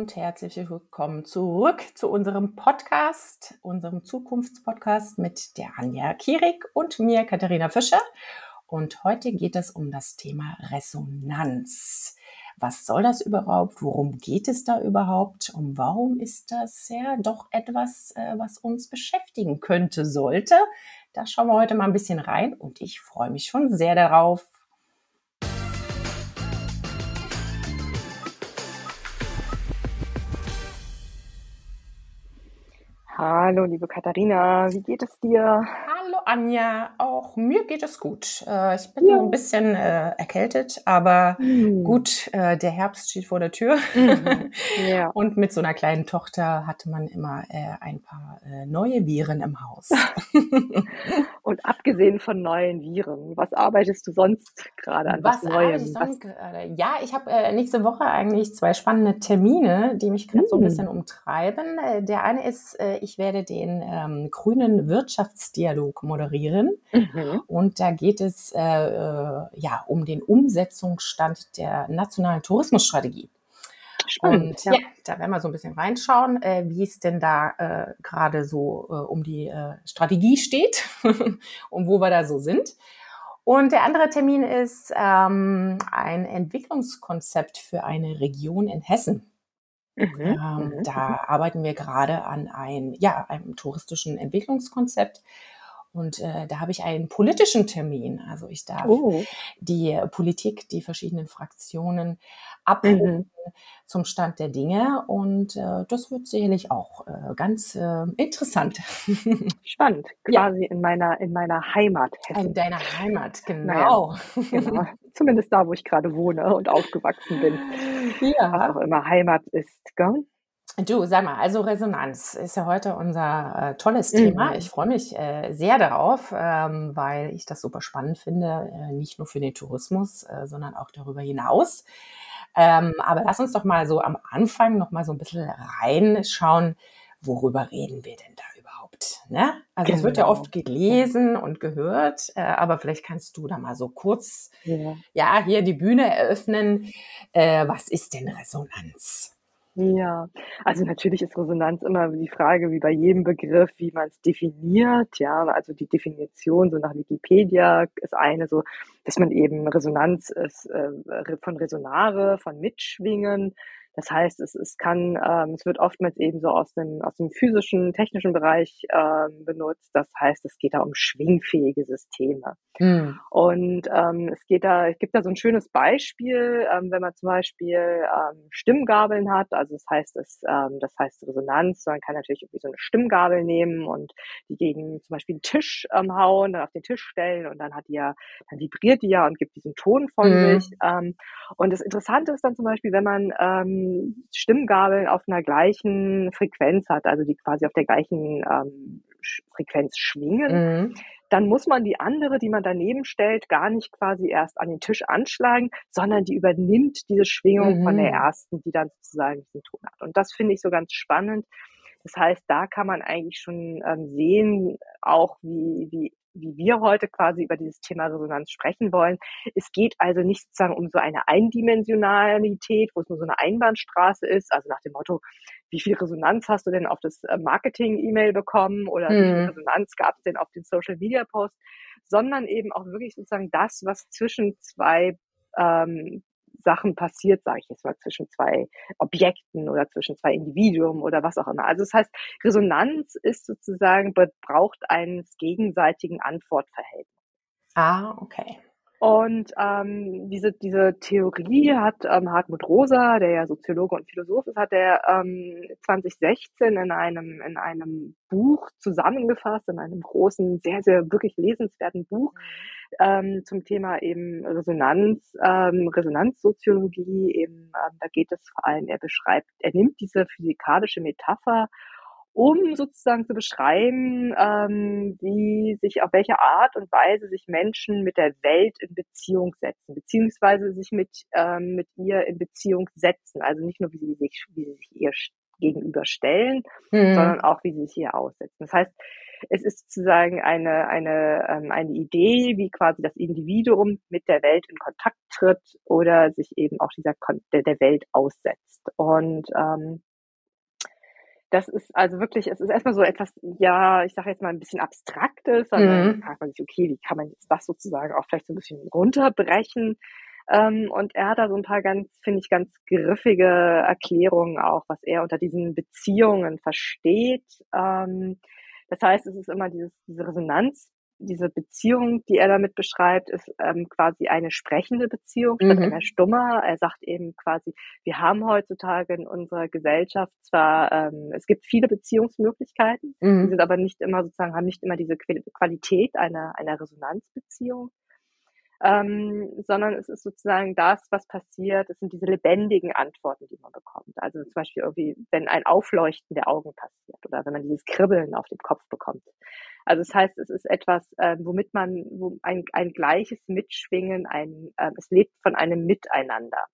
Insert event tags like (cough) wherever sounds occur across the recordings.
Und herzlich willkommen zurück zu unserem Podcast, unserem Zukunftspodcast mit der Anja Kierig und mir, Katharina Fischer. Und heute geht es um das Thema Resonanz. Was soll das überhaupt? Worum geht es da überhaupt? Und warum ist das ja doch etwas, äh, was uns beschäftigen könnte, sollte? Da schauen wir heute mal ein bisschen rein und ich freue mich schon sehr darauf. Hallo, liebe Katharina, wie geht es dir? Hallo Anja, auch mir geht es gut. Äh, ich bin ja. ein bisschen äh, erkältet, aber mhm. gut, äh, der Herbst steht vor der Tür. Mhm. (laughs) Ja. Und mit so einer kleinen Tochter hatte man immer äh, ein paar äh, neue Viren im Haus. (laughs) Und abgesehen von neuen Viren, was arbeitest du sonst gerade an was, was Neuem? Ich sonst, ja, ich habe äh, nächste Woche eigentlich zwei spannende Termine, die mich gerade mhm. so ein hm. bisschen umtreiben. Der eine ist, ich werde den ähm, grünen Wirtschaftsdialog moderieren. Mhm. Und da geht es äh, äh, ja um den Umsetzungsstand der nationalen Tourismusstrategie. Spannend, und ja. ja. da werden wir so ein bisschen reinschauen, äh, wie es denn da äh, gerade so äh, um die äh, Strategie steht (laughs) und wo wir da so sind. Und der andere Termin ist ähm, ein Entwicklungskonzept für eine Region in Hessen. Mhm. Ähm, mhm. da arbeiten wir gerade an ein, ja, einem touristischen Entwicklungskonzept und äh, da habe ich einen politischen Termin. Also ich darf oh. die Politik, die verschiedenen Fraktionen abholen mhm. zum Stand der Dinge. Und äh, das wird sicherlich auch äh, ganz äh, interessant. (laughs) Spannend, quasi ja. in meiner in meiner Heimat. Hessen. In deiner Heimat, genau. Naja, genau. (laughs) Zumindest da, wo ich gerade wohne und aufgewachsen bin. Ja. Was auch immer Heimat ist, gell? Du, sag mal, also Resonanz ist ja heute unser äh, tolles Thema. Mhm. Ich freue mich äh, sehr darauf, ähm, weil ich das super spannend finde, äh, nicht nur für den Tourismus, äh, sondern auch darüber hinaus. Ähm, aber lass uns doch mal so am Anfang noch mal so ein bisschen reinschauen, worüber reden wir denn da überhaupt? Ne? Also genau. es wird ja genau. oft gelesen und gehört, äh, aber vielleicht kannst du da mal so kurz, ja, ja hier die Bühne eröffnen. Äh, was ist denn Resonanz? Ja, also natürlich ist Resonanz immer die Frage, wie bei jedem Begriff, wie man es definiert. Ja, also die Definition so nach Wikipedia ist eine so, dass man eben Resonanz ist äh, von Resonare, von Mitschwingen, das heißt, es, es kann, ähm, es wird oftmals eben so aus dem, aus dem physischen, technischen Bereich ähm, benutzt. Das heißt, es geht da um schwingfähige Systeme. Mhm. Und ähm, es geht da, es gibt da so ein schönes Beispiel, ähm, wenn man zum Beispiel ähm, Stimmgabeln hat, also das heißt, es, ähm, das heißt Resonanz, man kann natürlich irgendwie so eine Stimmgabel nehmen und die gegen zum Beispiel einen Tisch ähm, hauen, dann auf den Tisch stellen und dann hat die ja, dann vibriert die ja und gibt diesen Ton von mhm. sich. Ähm, und das Interessante ist dann zum Beispiel, wenn man ähm, Stimmgabeln auf einer gleichen Frequenz hat, also die quasi auf der gleichen ähm, Frequenz schwingen, mhm. dann muss man die andere, die man daneben stellt, gar nicht quasi erst an den Tisch anschlagen, sondern die übernimmt diese Schwingung mhm. von der mhm. ersten, die dann sozusagen diesen Ton hat. Und das finde ich so ganz spannend. Das heißt, da kann man eigentlich schon ähm, sehen, auch wie, wie wie wir heute quasi über dieses Thema Resonanz sprechen wollen. Es geht also nicht sozusagen um so eine Eindimensionalität, wo es nur so eine Einbahnstraße ist, also nach dem Motto, wie viel Resonanz hast du denn auf das äh, Marketing-E-Mail bekommen oder hm. wie viel mhm. Resonanz gab es denn auf den Social-Media-Post, sondern eben auch wirklich sozusagen das, was zwischen zwei ähm, Sachen passiert, sage ich jetzt mal, zwischen zwei Objekten oder zwischen zwei Individuen oder was auch immer. Also das heißt, Resonanz ist sozusagen, braucht eines gegenseitigen Antwortverhältnis. Ah, okay. Und ähm, diese, diese Theorie hat ähm, Hartmut Rosa, der ja Soziologe und Philosoph ist, hat er ähm, 2016 in einem, in einem Buch zusammengefasst, in einem großen, sehr, sehr wirklich lesenswerten Buch ähm, zum Thema eben Resonanz, ähm, Resonanzsoziologie. Eben, ähm, da geht es vor allem, er beschreibt, er nimmt diese physikalische Metapher um sozusagen zu beschreiben, ähm, wie sich auf welche Art und Weise sich Menschen mit der Welt in Beziehung setzen, beziehungsweise sich mit, ähm, mit ihr in Beziehung setzen. Also nicht nur, wie sie sich, wie sie sich ihr gegenüberstellen, mhm. sondern auch, wie sie sich ihr aussetzen. Das heißt, es ist sozusagen eine, eine, ähm, eine Idee, wie quasi das Individuum mit der Welt in Kontakt tritt oder sich eben auch dieser Kon der, der Welt aussetzt. Und ähm, das ist also wirklich, es ist erstmal so etwas, ja, ich sage jetzt mal ein bisschen abstraktes, und dann Mhm. fragt man sich, okay, wie kann man jetzt das sozusagen auch vielleicht so ein bisschen runterbrechen? Ähm, und er hat da so ein paar ganz, finde ich, ganz griffige Erklärungen auch, was er unter diesen Beziehungen versteht. Ähm, das heißt, es ist immer dieses, diese Resonanz, diese Beziehung, die er damit beschreibt, ist ähm, quasi eine sprechende Beziehung statt Mhm. einer stummer. Er sagt eben quasi, wir haben heutzutage in unserer Gesellschaft zwar, ähm, es gibt viele Beziehungsmöglichkeiten, die Mhm. sind aber nicht immer sozusagen, haben nicht immer diese Quali- Qualität einer, einer Resonanzbeziehung ähm, sondern es ist sozusagen das, was passiert. Es sind diese lebendigen Antworten, die man bekommt. Also zum Beispiel irgendwie, wenn ein Aufleuchten der Augen passiert oder wenn man dieses Kribbeln auf dem Kopf bekommt. Also das heißt, es ist etwas, äh, womit man, wo ein, ein gleiches Mitschwingen, ein, äh, es lebt von einem Miteinander.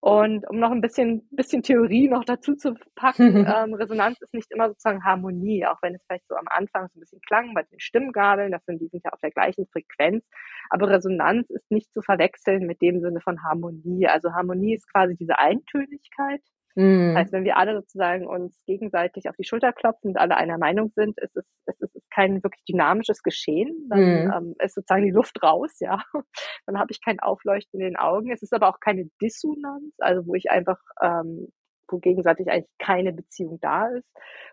Und um noch ein bisschen, bisschen Theorie noch dazu zu packen, (laughs) ähm, Resonanz ist nicht immer sozusagen Harmonie, auch wenn es vielleicht so am Anfang so ein bisschen klang bei den Stimmgabeln, das sind, die sind ja auf der gleichen Frequenz. Aber Resonanz ist nicht zu verwechseln mit dem Sinne von Harmonie. Also Harmonie ist quasi diese Eintönigkeit. Das Mhm. heißt, wenn wir alle sozusagen uns gegenseitig auf die Schulter klopfen und alle einer Meinung sind, ist es, es ist kein wirklich dynamisches Geschehen. Dann Mhm. ähm, ist sozusagen die Luft raus, ja. (laughs) Dann habe ich kein Aufleuchten in den Augen. Es ist aber auch keine Dissonanz, also wo ich einfach, ähm, wo gegenseitig eigentlich keine Beziehung da ist,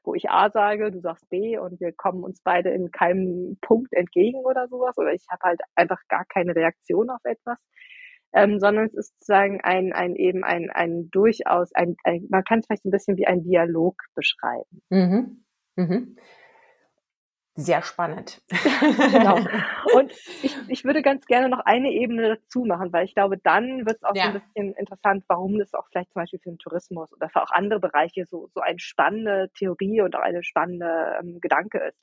wo ich A sage, du sagst B und wir kommen uns beide in keinem Punkt entgegen oder sowas. Oder ich habe halt einfach gar keine Reaktion auf etwas ähm, sondern es ist sozusagen ein, ein eben ein, ein durchaus, ein, ein, man kann es vielleicht ein bisschen wie ein Dialog beschreiben. Mhm. Mhm. Sehr spannend. Genau. (laughs) (laughs) Und ich, ich würde ganz gerne noch eine Ebene dazu machen, weil ich glaube, dann wird es auch so Ja. ein bisschen interessant, warum das auch vielleicht zum Beispiel für den Tourismus oder für auch andere Bereiche so, so eine spannende Theorie und auch eine spannende ähm, Gedanke ist.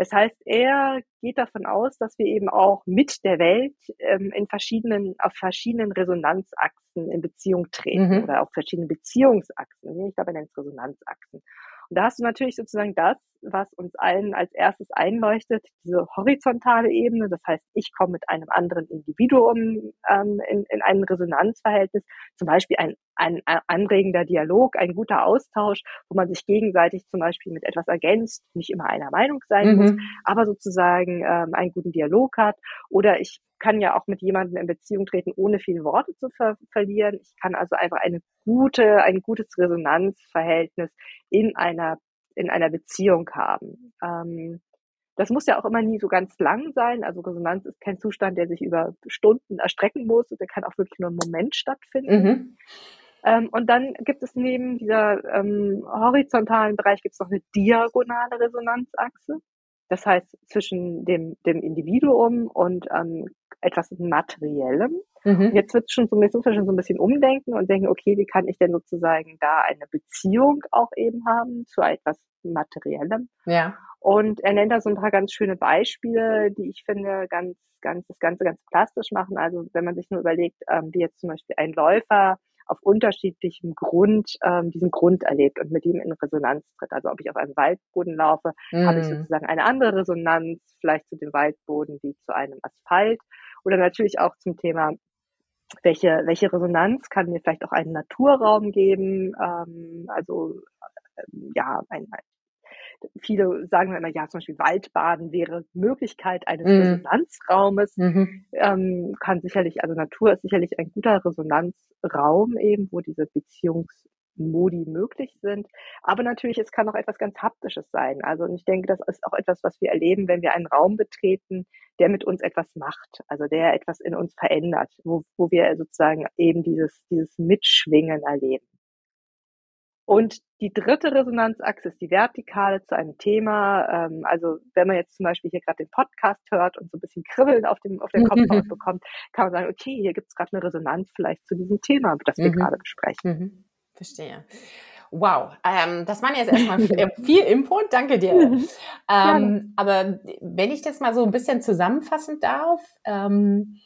Das heißt, er geht davon aus, dass wir eben auch mit der Welt ähm, in verschiedenen, auf verschiedenen Resonanzachsen in Beziehung treten Mhm. oder auf verschiedenen Beziehungsachsen. Ich glaube, er nennt es Resonanzachsen. Und da hast du natürlich sozusagen das, was uns allen als erstes einleuchtet, diese horizontale Ebene. Das heißt, ich komme mit einem anderen Individuum ähm, in, in ein Resonanzverhältnis, zum Beispiel ein, ein anregender Dialog, ein guter Austausch, wo man sich gegenseitig zum Beispiel mit etwas ergänzt, nicht immer einer Meinung sein muss, Mhm. aber sozusagen ähm, einen guten Dialog hat. Oder ich kann ja auch mit jemandem in Beziehung treten, ohne viele Worte zu ver verlieren. Ich kann also einfach eine gute, ein gutes Resonanzverhältnis in einer, in einer Beziehung haben. Ähm, das muss ja auch immer nie so ganz lang sein. Also Resonanz ist kein Zustand, der sich über Stunden erstrecken muss. Der kann auch wirklich nur im Moment stattfinden. Mhm. Ähm, und dann gibt es neben dieser ähm, horizontalen Bereich gibt es noch eine diagonale Resonanzachse. Das heißt zwischen dem, dem Individuum und ähm, etwas Materiellem. Mhm. Jetzt wird schon so, jetzt muss man schon so ein bisschen umdenken und denken, okay, wie kann ich denn sozusagen da eine Beziehung auch eben haben zu etwas Materiellem? Ja. Und er nennt da so ein paar ganz schöne Beispiele, die ich finde ganz, ganz, das Ganze ganz plastisch machen. Also wenn man sich nur überlegt, ähm, wie jetzt zum Beispiel ein Läufer auf unterschiedlichem Grund ähm, diesen Grund erlebt und mit ihm in Resonanz tritt. Also ob ich auf einem Waldboden laufe, habe ich Mhm. sozusagen eine andere Resonanz, vielleicht zu dem Waldboden wie zu einem Asphalt. Oder natürlich auch zum Thema, welche, welche Resonanz kann mir vielleicht auch einen Naturraum geben. Ähm, also ja, ein, ein viele sagen immer, ja, zum Beispiel Waldbaden wäre Möglichkeit eines Mhm. Resonanzraumes. Mhm. Ähm, kann sicherlich, also Natur ist sicherlich ein guter Resonanzraum eben, wo diese Beziehungsmodi möglich sind. Aber natürlich, es kann auch etwas ganz Haptisches sein. Also und ich denke, das ist auch etwas, was wir erleben, wenn wir einen Raum betreten, der mit uns etwas macht, also der etwas in uns verändert, wo, wo wir sozusagen eben dieses, dieses Mitschwingen erleben. Und die dritte Resonanzachse ist die vertikale zu einem Thema. Ähm, also wenn man jetzt zum Beispiel hier gerade den Podcast hört und so ein bisschen Kribbeln auf dem, auf dem (laughs) Kopfhaut bekommt, kann man sagen, okay, hier gibt es gerade eine Resonanz vielleicht zu diesem Thema, das wir Mhm. gerade besprechen. Mhm. Verstehe. Wow, ähm, das waren jetzt erstmal viel, viel Input, danke dir. (laughs) Ähm, aber wenn ich das mal so ein bisschen zusammenfassen darf, ähm,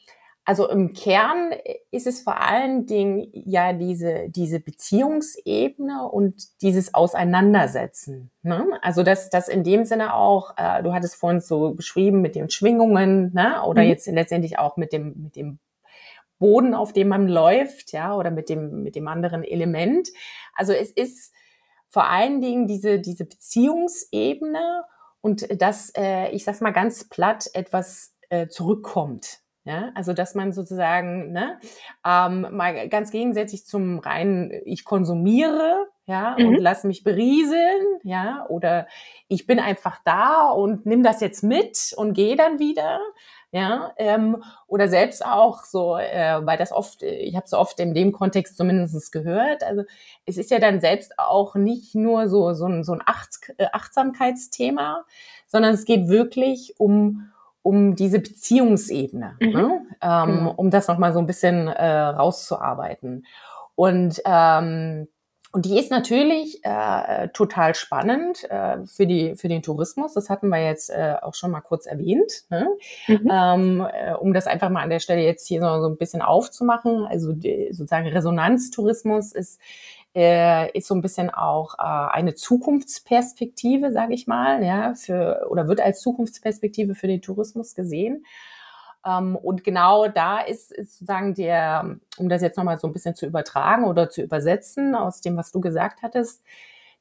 Also im Kern ist es vor allen Dingen ja diese, diese Beziehungsebene und dieses Auseinandersetzen. Ne? Also dass das in dem Sinne auch, äh, du hattest vorhin so beschrieben mit den Schwingungen, ne? oder mhm. jetzt letztendlich auch mit dem, mit dem Boden, auf dem man läuft, ja, oder mit dem, mit dem anderen Element. Also es ist vor allen Dingen diese, diese Beziehungsebene und dass, äh, ich sag's mal ganz platt, etwas äh, zurückkommt. Ja, also dass man sozusagen ne, ähm, mal ganz gegensätzlich zum reinen ich konsumiere, ja, mhm. und lass mich berieseln, ja, oder ich bin einfach da und nimm das jetzt mit und gehe dann wieder, ja, ähm, oder selbst auch so, äh, weil das oft, ich habe es oft in dem Kontext zumindest gehört, also es ist ja dann selbst auch nicht nur so so ein, so ein Acht, äh, Achtsamkeitsthema, sondern es geht wirklich um um diese Beziehungsebene, mhm. ne? ähm, mhm. um das nochmal so ein bisschen äh, rauszuarbeiten. Und ähm, und die ist natürlich äh, total spannend äh, für, die, für den Tourismus. Das hatten wir jetzt äh, auch schon mal kurz erwähnt. Ne? Mhm. Ähm, äh, um das einfach mal an der Stelle jetzt hier so, so ein bisschen aufzumachen. Also die, sozusagen Resonanztourismus ist äh, ist so ein bisschen auch äh, eine Zukunftsperspektive, sage ich mal, ja, für oder wird als Zukunftsperspektive für den Tourismus gesehen. Ähm, und genau da ist, ist sozusagen der, um das jetzt nochmal so ein bisschen zu übertragen oder zu übersetzen aus dem, was du gesagt hattest,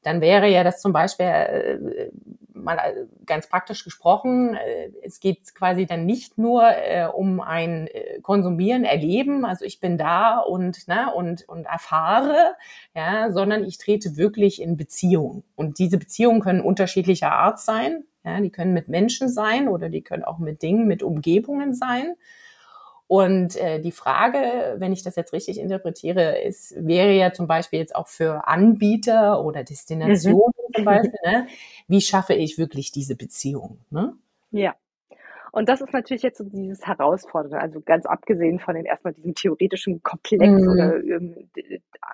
dann wäre ja das zum Beispiel äh, mal äh, ganz praktisch gesprochen, äh, es geht quasi dann nicht nur äh, um ein äh, Konsumieren, Erleben, also ich bin da und, ne, und, und erfahre, ja, sondern ich trete wirklich in Beziehung. Und diese Beziehungen können unterschiedlicher Art sein. Ja, die können mit Menschen sein oder die können auch mit Dingen, mit Umgebungen sein. Und äh, die Frage, wenn ich das jetzt richtig interpretiere, ist, wäre ja zum Beispiel jetzt auch für Anbieter oder Destinationen mhm. zum Beispiel, ne? wie schaffe ich wirklich diese Beziehung? Ne? Ja. Und das ist natürlich jetzt so dieses Herausfordernde, also ganz abgesehen von den erstmal diesem theoretischen Komplex mhm. oder ähm,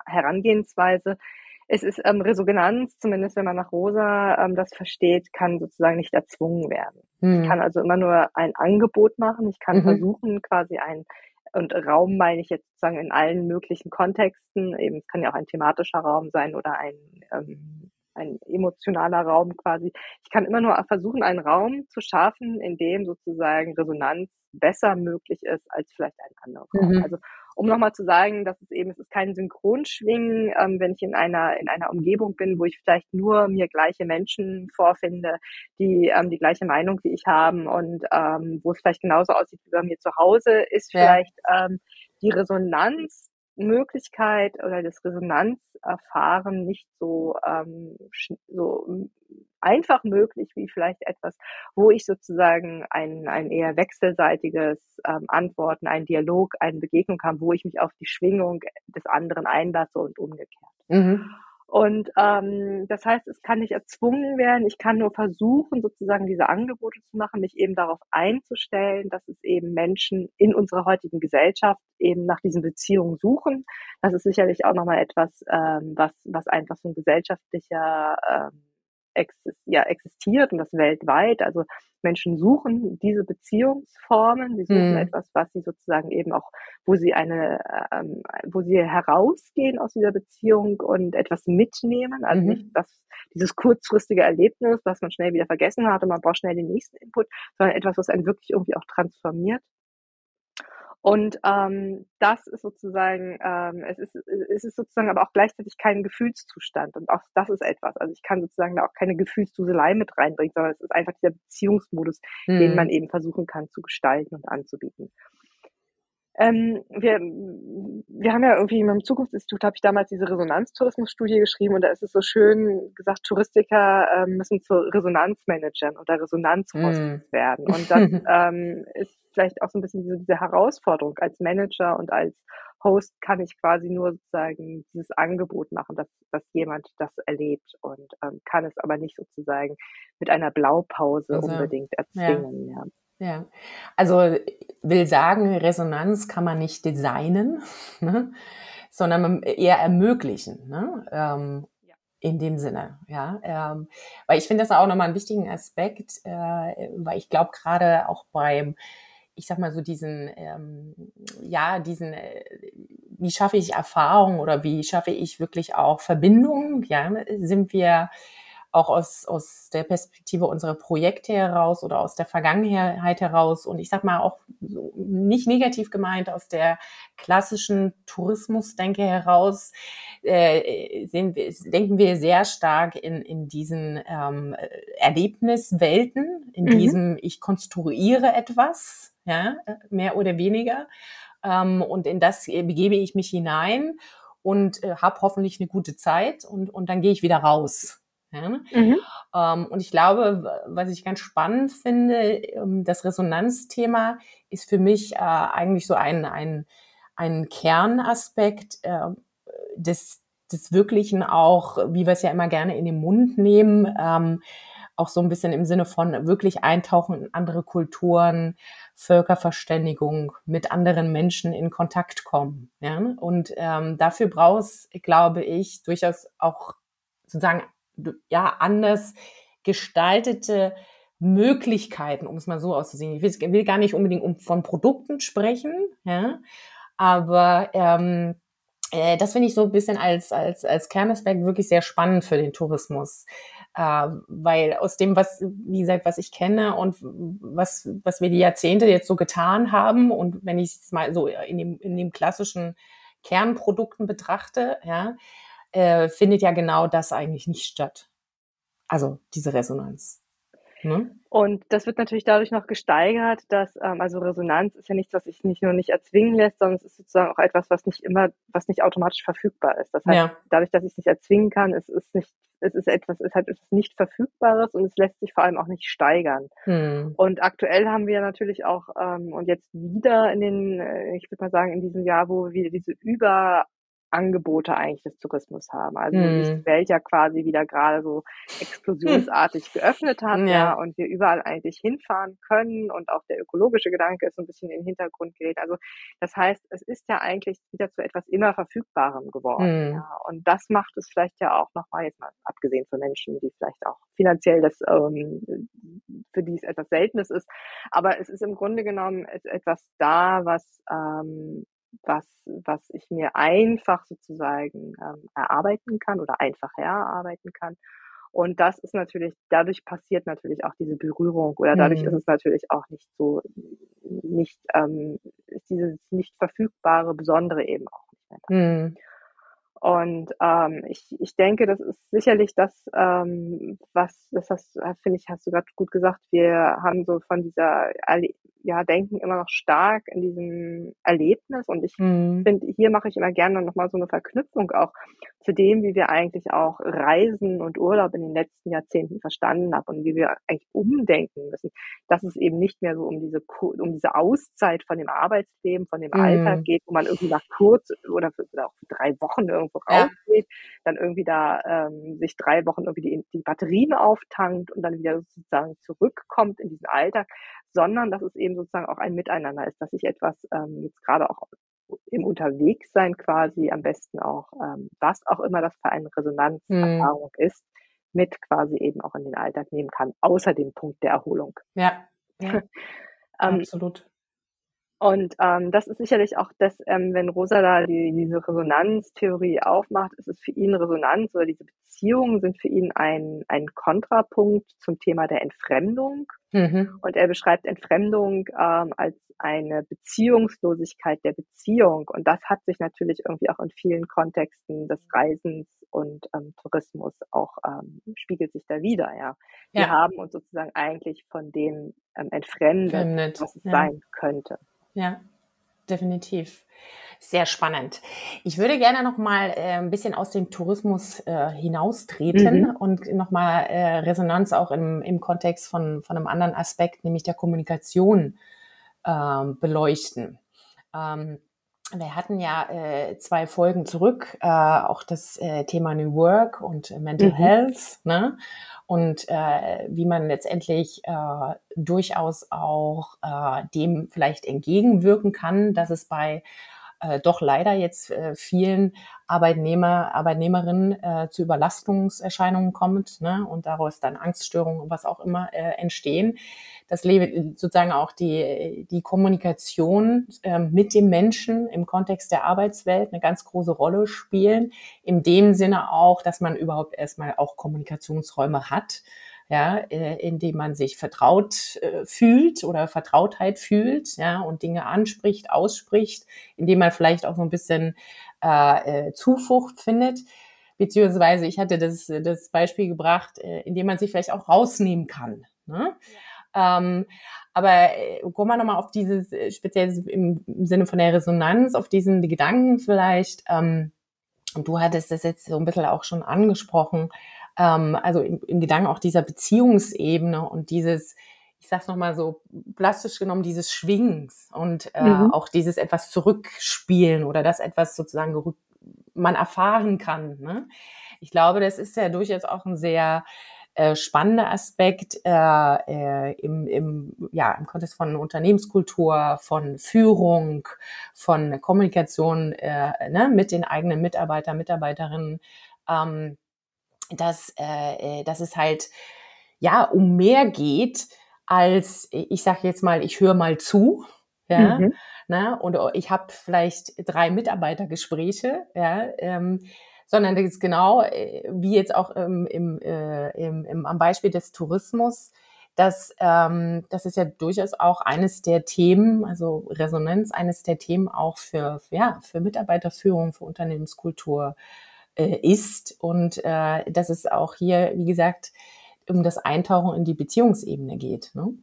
Herangehensweise, es ist ähm, Resonanz, zumindest wenn man nach Rosa ähm, das versteht, kann sozusagen nicht erzwungen werden. Mhm. Ich kann also immer nur ein Angebot machen. Ich kann mhm. versuchen, quasi ein und Raum meine ich jetzt sozusagen in allen möglichen Kontexten. Eben, es kann ja auch ein thematischer Raum sein oder ein, ähm, ein emotionaler Raum quasi. Ich kann immer nur versuchen, einen Raum zu schaffen, in dem sozusagen Resonanz besser möglich ist als vielleicht ein anderer Raum. Mhm. Also um nochmal zu sagen, dass es eben, es ist kein Synchronschwingen, ähm, wenn ich in einer, in einer Umgebung bin, wo ich vielleicht nur mir gleiche Menschen vorfinde, die ähm, die gleiche Meinung wie ich haben und ähm, wo es vielleicht genauso aussieht wie bei mir zu Hause, ist ja. vielleicht ähm, die Resonanzmöglichkeit oder das Resonanzerfahren nicht so, ähm, so einfach möglich wie vielleicht etwas, wo ich sozusagen ein, ein eher wechselseitiges ähm, Antworten, einen Dialog, eine Begegnung habe, wo ich mich auf die Schwingung des anderen einlasse und umgekehrt. Mhm. Und ähm, das heißt, es kann nicht erzwungen werden. Ich kann nur versuchen, sozusagen diese Angebote zu machen, mich eben darauf einzustellen, dass es eben Menschen in unserer heutigen Gesellschaft eben nach diesen Beziehungen suchen. Das ist sicherlich auch nochmal etwas, ähm, was, was einfach so ein gesellschaftlicher ähm, ja, existiert und das weltweit. Also Menschen suchen diese Beziehungsformen, sie suchen mhm. etwas, was sie sozusagen eben auch, wo sie eine, ähm, wo sie herausgehen aus dieser Beziehung und etwas mitnehmen. Also mhm. nicht das, dieses kurzfristige Erlebnis, was man schnell wieder vergessen hat und man braucht schnell den nächsten Input, sondern etwas, was einen wirklich irgendwie auch transformiert. Und ähm, das ist sozusagen, ähm, es, ist, es ist sozusagen aber auch gleichzeitig kein Gefühlszustand. Und auch das ist etwas. Also ich kann sozusagen da auch keine Gefühlsduselei mit reinbringen, sondern es ist einfach dieser Beziehungsmodus, hm. den man eben versuchen kann zu gestalten und anzubieten. Ähm, wir, wir haben ja irgendwie mit dem Zukunftsinstitut, habe ich damals diese Resonanztourismusstudie geschrieben und da ist es so schön gesagt, Touristiker äh, müssen zu Resonanzmanagern oder Resonanzhosts mm. werden. Und (laughs) das ähm, ist vielleicht auch so ein bisschen diese, diese Herausforderung. Als Manager und als Host kann ich quasi nur sozusagen dieses Angebot machen, dass, dass jemand das erlebt und ähm, kann es aber nicht sozusagen mit einer Blaupause also, unbedingt erzwingen. Ja. ja. Ja, also will sagen, Resonanz kann man nicht designen, (laughs) ne? sondern eher ermöglichen. Ne? Ähm, ja. In dem Sinne, ja. Ähm, weil ich finde das auch nochmal einen wichtigen Aspekt, äh, weil ich glaube gerade auch beim ich sag mal so diesen, ähm, ja, diesen, äh, wie schaffe ich Erfahrung oder wie schaffe ich wirklich auch Verbindungen, ja, sind wir auch aus, aus der Perspektive unserer Projekte heraus oder aus der Vergangenheit heraus und ich sag mal auch nicht negativ gemeint aus der klassischen Tourismusdenke heraus, äh, sehen wir, denken wir sehr stark in, in diesen ähm, Erlebniswelten, in mhm. diesem ich konstruiere etwas, ja, mehr oder weniger. Ähm, und in das begebe ich mich hinein und äh, habe hoffentlich eine gute Zeit und, und dann gehe ich wieder raus. Ja? Mhm. Ähm, und ich glaube, was ich ganz spannend finde, ähm, das Resonanzthema ist für mich äh, eigentlich so ein, ein, ein Kernaspekt äh, des, des Wirklichen auch, wie wir es ja immer gerne in den Mund nehmen, ähm, auch so ein bisschen im Sinne von wirklich eintauchen in andere Kulturen, Völkerverständigung, mit anderen Menschen in Kontakt kommen. Ja? Und ähm, dafür brauchst, glaube ich, durchaus auch sozusagen ja, anders gestaltete Möglichkeiten, um es mal so auszusehen. Ich will, will gar nicht unbedingt um, von Produkten sprechen, ja, aber ähm, äh, das finde ich so ein bisschen als, als, als Kernaspekt wirklich sehr spannend für den Tourismus. Äh, weil aus dem, was, wie gesagt, was ich kenne und was, was wir die Jahrzehnte jetzt so getan haben und wenn ich es mal so in dem, in dem klassischen Kernprodukten betrachte, ja, äh, findet ja genau das eigentlich nicht statt. Also diese Resonanz. Ne? Und das wird natürlich dadurch noch gesteigert, dass ähm, also Resonanz ist ja nichts, was sich nicht nur nicht erzwingen lässt, sondern es ist sozusagen auch etwas, was nicht immer, was nicht automatisch verfügbar ist. Das heißt, ja. dadurch, dass ich es nicht erzwingen kann, es ist nicht, es ist etwas, es ist halt etwas nicht Verfügbares und es lässt sich vor allem auch nicht steigern. Hm. Und aktuell haben wir natürlich auch ähm, und jetzt wieder in den, äh, ich würde mal sagen, in diesem Jahr, wo wir diese über Angebote eigentlich des Tourismus haben. Also mm. die. Welt ja quasi wieder gerade so (laughs) explosionsartig geöffnet hat, ja. ja, und wir überall eigentlich hinfahren können und auch der ökologische Gedanke ist so ein bisschen in den Hintergrund gerät. Also das heißt, es ist ja eigentlich wieder zu etwas immer Verfügbarem geworden. Mm. Ja. Und das macht es vielleicht ja auch nochmal, jetzt mal abgesehen von Menschen, die vielleicht auch finanziell das, ähm, für die es etwas Seltenes ist. Aber es ist im Grunde genommen etwas da, was ähm, was, was ich mir einfach sozusagen ähm, erarbeiten kann oder einfach erarbeiten kann. Und das ist natürlich, dadurch passiert natürlich auch diese Berührung oder dadurch mhm. ist es natürlich auch nicht so, nicht, ähm, ist dieses nicht verfügbare Besondere eben auch nicht mehr da. Mhm. Und ähm, ich, ich denke, das ist sicherlich das, ähm, was, das hast, finde ich, hast du gerade gut gesagt. Wir haben so von dieser ja, denken immer noch stark in diesem Erlebnis. Und ich mhm. finde, hier mache ich immer gerne nochmal so eine Verknüpfung auch zu dem, wie wir eigentlich auch Reisen und Urlaub in den letzten Jahrzehnten verstanden haben und wie wir eigentlich umdenken müssen, dass es eben nicht mehr so um diese, um diese Auszeit von dem Arbeitsleben, von dem mhm. Alltag geht, wo man irgendwie nach kurz oder, für, oder auch für drei Wochen irgendwo rausgeht, ja. dann irgendwie da ähm, sich drei Wochen irgendwie die, die Batterien auftankt und dann wieder sozusagen zurückkommt in diesen Alltag, sondern dass es eben sozusagen auch ein Miteinander ist, dass ich etwas ähm, jetzt gerade auch im Unterwegssein quasi am besten auch, ähm, was auch immer das für eine Resonanzerfahrung hm. ist, mit quasi eben auch in den Alltag nehmen kann, außer dem Punkt der Erholung. Ja, ja (laughs) ähm, absolut. Und ähm, das ist sicherlich auch das, ähm, wenn Rosa da die, diese Resonanztheorie aufmacht, ist es für ihn Resonanz oder diese Beziehungen sind für ihn ein, ein Kontrapunkt zum Thema der Entfremdung. Mhm. Und er beschreibt Entfremdung ähm, als eine Beziehungslosigkeit der Beziehung. Und das hat sich natürlich irgendwie auch in vielen Kontexten des Reisens und ähm, Tourismus auch ähm, spiegelt sich da wieder. Ja, wir ja. haben uns sozusagen eigentlich von dem ähm, entfremdet, Fremdet. was es ja. sein könnte. Ja, definitiv. Sehr spannend. Ich würde gerne noch mal äh, ein bisschen aus dem Tourismus äh, hinaustreten mhm. und noch mal äh, Resonanz auch im, im Kontext von, von einem anderen Aspekt, nämlich der Kommunikation äh, beleuchten. Ähm, wir hatten ja äh, zwei Folgen zurück, äh, auch das äh, Thema New Work und Mental mhm. Health, ne? Und äh, wie man letztendlich äh, durchaus auch äh, dem vielleicht entgegenwirken kann, dass es bei äh, doch leider jetzt äh, vielen Arbeitnehmer, Arbeitnehmerinnen äh, zu Überlastungserscheinungen kommt ne? und daraus dann Angststörungen und was auch immer äh, entstehen. Das Leben, sozusagen auch die, die Kommunikation äh, mit dem Menschen im Kontext der Arbeitswelt eine ganz große Rolle spielen. In dem Sinne auch, dass man überhaupt erstmal auch Kommunikationsräume hat ja, äh, indem man sich vertraut äh, fühlt oder Vertrautheit fühlt, ja, und Dinge anspricht, ausspricht, indem man vielleicht auch so ein bisschen äh, äh, Zuflucht findet. Beziehungsweise ich hatte das, das Beispiel gebracht, äh, indem man sich vielleicht auch rausnehmen kann. Ne? Ja. Ähm, aber kommen wir nochmal auf dieses, speziell im Sinne von der Resonanz, auf diesen Gedanken vielleicht. Ähm, und du hattest das jetzt so ein bisschen auch schon angesprochen, ähm, also im, im Gedanken auch dieser Beziehungsebene und dieses, ich sag's nochmal so plastisch genommen, dieses Schwingens und äh, mhm. auch dieses etwas zurückspielen oder das etwas sozusagen man erfahren kann. Ne? Ich glaube, das ist ja durchaus auch ein sehr äh, spannender Aspekt äh, äh, im, im, ja, im Kontext von Unternehmenskultur, von Führung, von Kommunikation äh, ne, mit den eigenen Mitarbeitern, Mitarbeiterinnen. Ähm, dass, äh, äh, dass es halt ja um mehr geht als ich sage jetzt mal, ich höre mal zu, ja, mhm. ne, und ich habe vielleicht drei Mitarbeitergespräche, ja, ähm, sondern das ist genau äh, wie jetzt auch im, im, äh, im, im, am Beispiel des Tourismus. dass ähm, das ist ja durchaus auch eines der Themen, also Resonanz, eines der Themen auch für, ja, für Mitarbeiterführung, für Unternehmenskultur, äh, ist und äh, dass es auch hier, wie gesagt, um das Eintauchen in die Beziehungsebene geht. Ne?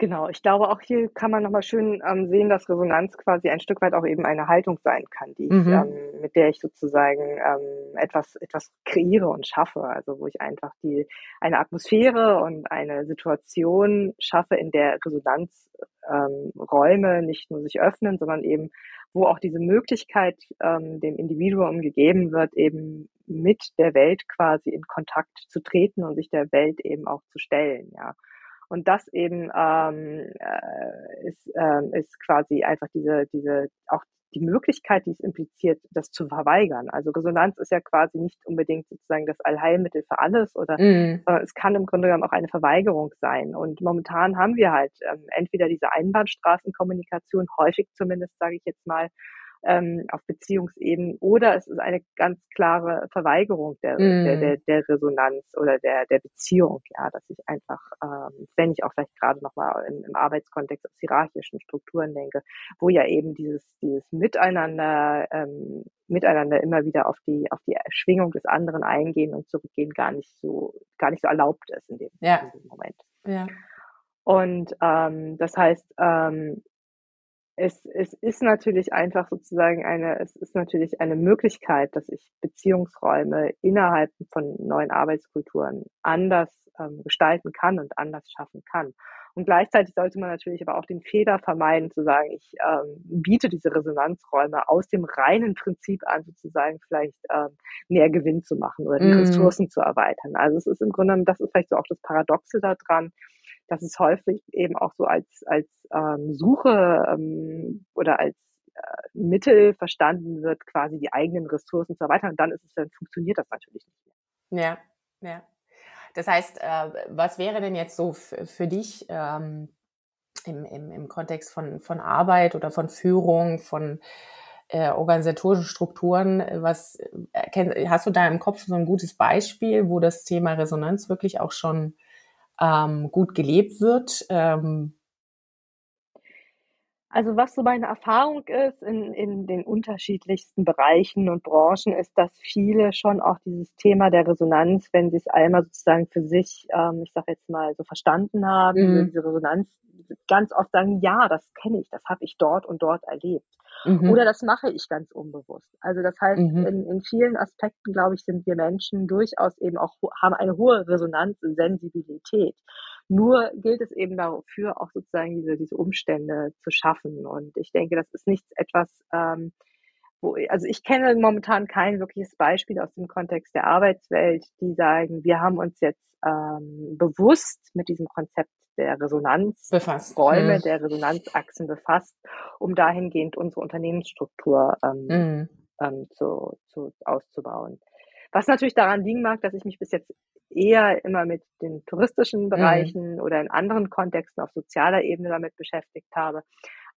Genau, ich glaube, auch hier kann man nochmal schön ähm, sehen, dass Resonanz quasi ein Stück weit auch eben eine Haltung sein kann, die mhm. ich, ähm, mit der ich sozusagen ähm, etwas, etwas kreiere und schaffe. Also wo ich einfach die eine Atmosphäre und eine Situation schaffe, in der Resonanzräume ähm, nicht nur sich öffnen, sondern eben wo auch diese Möglichkeit ähm, dem Individuum gegeben wird, eben mit der Welt quasi in Kontakt zu treten und sich der Welt eben auch zu stellen, ja. Und das eben ähm, äh, ist, ähm, ist quasi einfach diese, diese, auch die Möglichkeit, die es impliziert, das zu verweigern. Also Resonanz ist ja quasi nicht unbedingt sozusagen das Allheilmittel für alles oder mm. sondern es kann im Grunde genommen auch eine Verweigerung sein. Und momentan haben wir halt ähm, entweder diese Einbahnstraßenkommunikation, häufig zumindest, sage ich jetzt mal, ähm, auf Beziehungsebenen oder es ist eine ganz klare Verweigerung der, mm. der, der, der Resonanz oder der, der Beziehung, ja, dass ich einfach, ähm, wenn ich auch vielleicht gerade nochmal im, im Arbeitskontext aus hierarchischen Strukturen denke, wo ja eben dieses, dieses Miteinander, ähm, Miteinander immer wieder auf die, auf die Schwingung des anderen eingehen und zurückgehen gar nicht so, gar nicht so erlaubt ist in dem, ja. in dem Moment. Ja. Und ähm, das heißt, ähm, es, es ist natürlich einfach sozusagen eine, es ist natürlich eine Möglichkeit, dass ich Beziehungsräume innerhalb von neuen Arbeitskulturen anders ähm, gestalten kann und anders schaffen kann. Und gleichzeitig sollte man natürlich aber auch den Fehler vermeiden, zu sagen, ich ähm, biete diese Resonanzräume aus dem reinen Prinzip an, sozusagen vielleicht ähm, mehr Gewinn zu machen oder die mm. Ressourcen zu erweitern. Also es ist im Grunde, das ist vielleicht so auch das Paradoxe daran, dass es häufig eben auch so als, als ähm, Suche ähm, oder als äh, Mittel verstanden wird, quasi die eigenen Ressourcen zu erweitern. Und dann ist es, dann funktioniert das natürlich nicht mehr. Ja, ja. Das heißt, äh, was wäre denn jetzt so für dich ähm, im, im, im Kontext von, von Arbeit oder von Führung, von äh, organisatorischen Strukturen, was äh, hast du da im Kopf so ein gutes Beispiel, wo das Thema Resonanz wirklich auch schon ähm, gut gelebt wird? Ähm, also was so meine Erfahrung ist in, in den unterschiedlichsten Bereichen und Branchen, ist, dass viele schon auch dieses Thema der Resonanz, wenn sie es einmal sozusagen für sich, ähm, ich sage jetzt mal, so verstanden haben, mhm. diese Resonanz, ganz oft sagen, ja, das kenne ich, das habe ich dort und dort erlebt. Mhm. Oder das mache ich ganz unbewusst. Also das heißt, mhm. in, in vielen Aspekten, glaube ich, sind wir Menschen durchaus eben auch, haben eine hohe Resonanzsensibilität. Nur gilt es eben dafür, auch sozusagen diese, diese Umstände zu schaffen. Und ich denke, das ist nichts etwas, ähm, wo, also ich kenne momentan kein wirkliches Beispiel aus dem Kontext der Arbeitswelt, die sagen, wir haben uns jetzt ähm, bewusst mit diesem Konzept der Resonanzräume, hm. der Resonanzachsen befasst, um dahingehend unsere Unternehmensstruktur ähm, hm. ähm, zu, zu, auszubauen. Was natürlich daran liegen mag, dass ich mich bis jetzt eher immer mit den touristischen mhm. Bereichen mhm. oder in anderen Kontexten auf sozialer Ebene damit beschäftigt habe.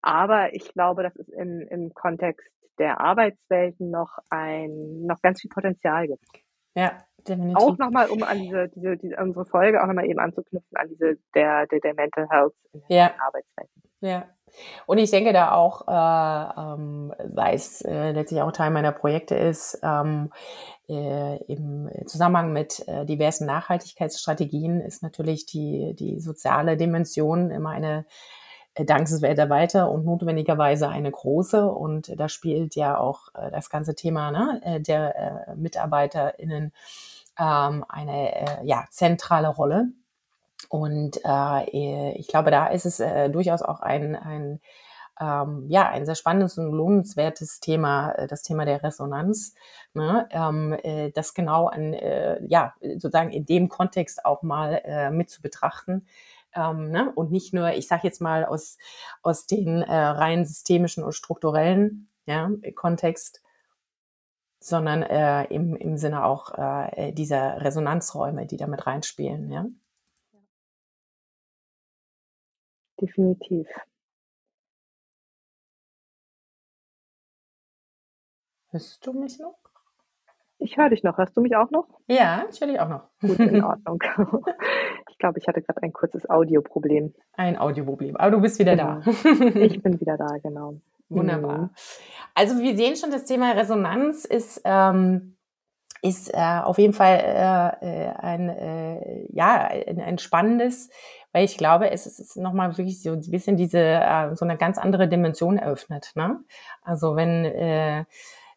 Aber ich glaube, dass es im, im Kontext der Arbeitswelten noch ein, noch ganz viel Potenzial gibt. Ja, definitiv. Auch nochmal, um an diese, diese, diese, unsere Folge auch nochmal eben anzuknüpfen, an diese, der, der, der Mental Health in ja. den Arbeitswelten. Ja. Und ich denke da auch, äh, ähm, weil es äh, letztlich auch Teil meiner Projekte ist, ähm, äh, im Zusammenhang mit äh, diversen Nachhaltigkeitsstrategien ist natürlich die, die soziale Dimension immer eine äh, dankenswerte weiter und notwendigerweise eine große. Und da spielt ja auch äh, das ganze Thema ne, äh, der äh, MitarbeiterInnen ähm, eine ja, zentrale Rolle. Und äh, ich glaube, da ist es äh, durchaus auch ein, ein ähm, ja, ein sehr spannendes und lohnenswertes Thema, äh, das Thema der Resonanz, ne? ähm, äh, das genau an, äh, ja, sozusagen in dem Kontext auch mal äh, mit zu betrachten. Ähm, ne? Und nicht nur, ich sage jetzt mal, aus, aus den äh, rein systemischen und strukturellen ja, Kontext, sondern äh, im, im Sinne auch äh, dieser Resonanzräume, die damit reinspielen. Ja? Definitiv. Hörst du mich noch? Ich höre dich noch. Hörst du mich auch noch? Ja, ich höre dich auch noch. Gut, in (laughs) Ordnung. (laughs) Ich glaube, ich hatte gerade ein kurzes Audioproblem. Ein Audioproblem. Aber du bist wieder genau. da. (laughs) Ich bin wieder da, genau. Wunderbar. Mhm. Also wir sehen schon, das Thema Resonanz ist, ähm, ist äh, auf jeden Fall äh, äh ein, äh, ja, ein, ein spannendes, weil ich glaube, es ist nochmal wirklich so ein bisschen diese, äh, so eine ganz andere Dimension eröffnet. Ne? Also wenn äh,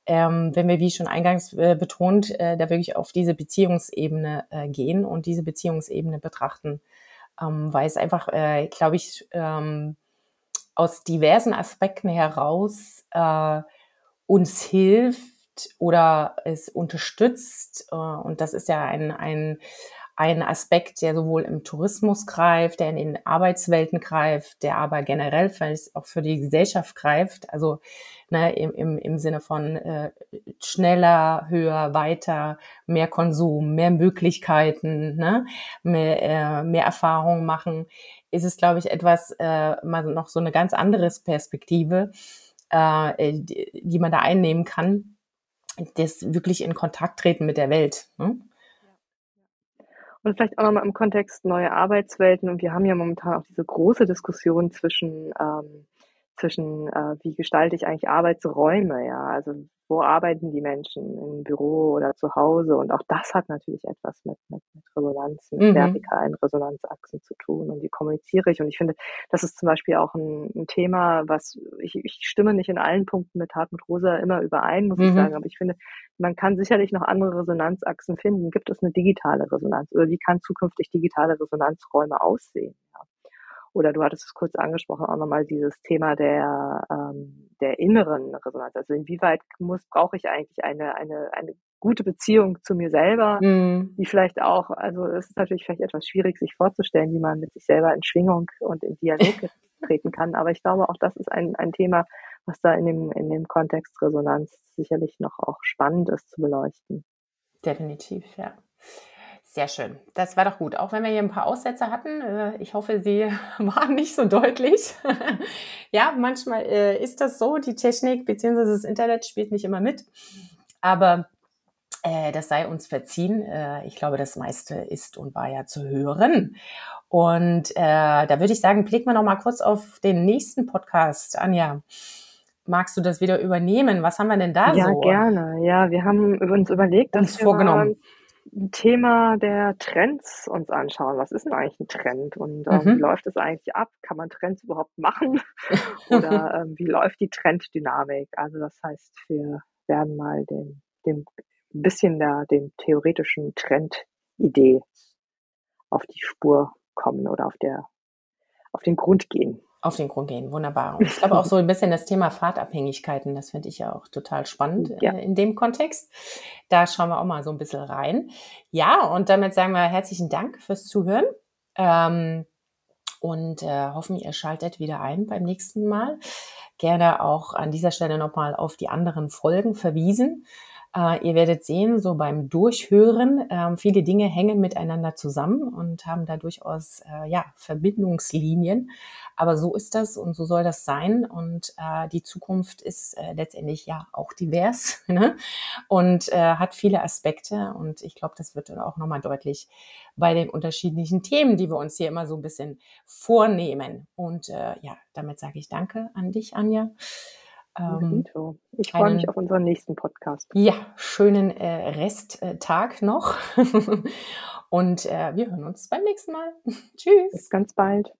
ähm, wenn wir, wie schon eingangs äh, betont, äh, da wirklich auf diese Beziehungsebene äh, gehen und diese Beziehungsebene betrachten, ähm, weil es einfach, äh, glaube ich, ähm, aus diversen Aspekten heraus äh, uns hilft oder es unterstützt. Äh, und das ist ja ein, ein ein Aspekt, der sowohl im Tourismus greift, der in den Arbeitswelten greift, der aber generell vielleicht auch für die Gesellschaft greift. Also ne, im, im, im Sinne von äh, schneller, höher, weiter, mehr Konsum, mehr Möglichkeiten, ne, mehr, äh, mehr Erfahrungen machen, ist es, glaube ich, etwas, äh, mal noch so eine ganz andere Perspektive, äh, die, die man da einnehmen kann, das wirklich in Kontakt treten mit der Welt. Ne? Und vielleicht auch nochmal im Kontext neue Arbeitswelten. Und wir haben ja momentan auch diese große Diskussion zwischen ähm, zwischen, äh, wie gestalte ich eigentlich Arbeitsräume, ja, also wo arbeiten die Menschen, im Büro oder zu Hause und auch das hat natürlich etwas mit, mit, mit Resonanz, mit mhm. vertikalen Resonanzachsen zu tun und wie kommuniziere ich und ich finde, das ist zum Beispiel auch ein, ein Thema, was, ich, ich stimme nicht in allen Punkten mit Hartmut Rosa immer überein, muss mhm. ich sagen, aber ich finde, man kann sicherlich noch andere Resonanzachsen finden. Gibt es eine digitale Resonanz oder wie kann zukünftig digitale Resonanzräume aussehen? Oder du hattest es kurz angesprochen, auch nochmal dieses Thema der, ähm, der inneren Resonanz. Also inwieweit muss, brauche ich eigentlich eine, eine, eine gute Beziehung zu mir selber, mhm. die vielleicht auch, also es ist natürlich vielleicht etwas schwierig, sich vorzustellen, wie man mit sich selber in Schwingung und in Dialog (laughs) treten kann. Aber ich glaube, auch das ist ein, ein Thema, was da in dem, in dem Kontext Resonanz sicherlich noch auch spannend ist zu beleuchten. Definitiv, ja. Sehr schön. Das war doch gut. Auch wenn wir hier ein paar Aussätze hatten. Äh, ich hoffe, sie (laughs) waren nicht so deutlich. (laughs) ja, manchmal äh, ist das so. Die Technik bzw. das Internet spielt nicht immer mit. Aber äh, das sei uns verziehen. ich glaube, das meiste ist und war ja zu hören. Und da würde ich sagen, blicken wir noch mal kurz auf den nächsten Podcast. Anja, magst du das wieder übernehmen? Was haben wir denn da ja, so? Ja, gerne. Ja, wir haben uns überlegt, uns vorgenommen ein Thema der Trends uns anschauen. Was ist denn eigentlich ein Trend und ähm, mhm. wie läuft es eigentlich ab? Kann man Trends überhaupt machen? (laughs) Oder ähm, wie läuft die Trenddynamik? Also das heißt, wir werden mal dem, dem bisschen der, dem theoretischen Trendidee auf die Spur kommen oder auf der auf den Grund gehen. Auf den Grund gehen, wunderbar. Und ich glaube auch so ein bisschen das Thema Fahrtabhängigkeiten, das finde ich ja auch total spannend Ja. äh, in dem Kontext. Da schauen wir auch mal so ein bisschen rein. Ja, und damit sagen wir herzlichen Dank fürs Zuhören. Ähm, und äh, hoffen, ihr schaltet wieder ein beim nächsten Mal. Gerne auch an dieser Stelle nochmal auf die anderen Folgen verwiesen. Äh, ihr werdet sehen, so beim Durchhören, ähm, viele Dinge hängen miteinander zusammen und haben da durchaus äh, ja, Verbindungslinien. Aber so ist das und so soll das sein. Und äh, die Zukunft ist äh, letztendlich ja auch divers (laughs) ne? und äh, hat viele Aspekte. Und ich glaube, das wird dann auch nochmal deutlich bei den unterschiedlichen Themen, die wir uns hier immer so ein bisschen vornehmen. Und äh, ja, damit sage ich Danke an dich, Anja. Ähm, ich freue mich auf unseren nächsten Podcast. Ja, schönen äh, Resttag noch. (laughs) Und äh, wir hören uns beim nächsten Mal. (laughs) Tschüss. Bis ganz bald.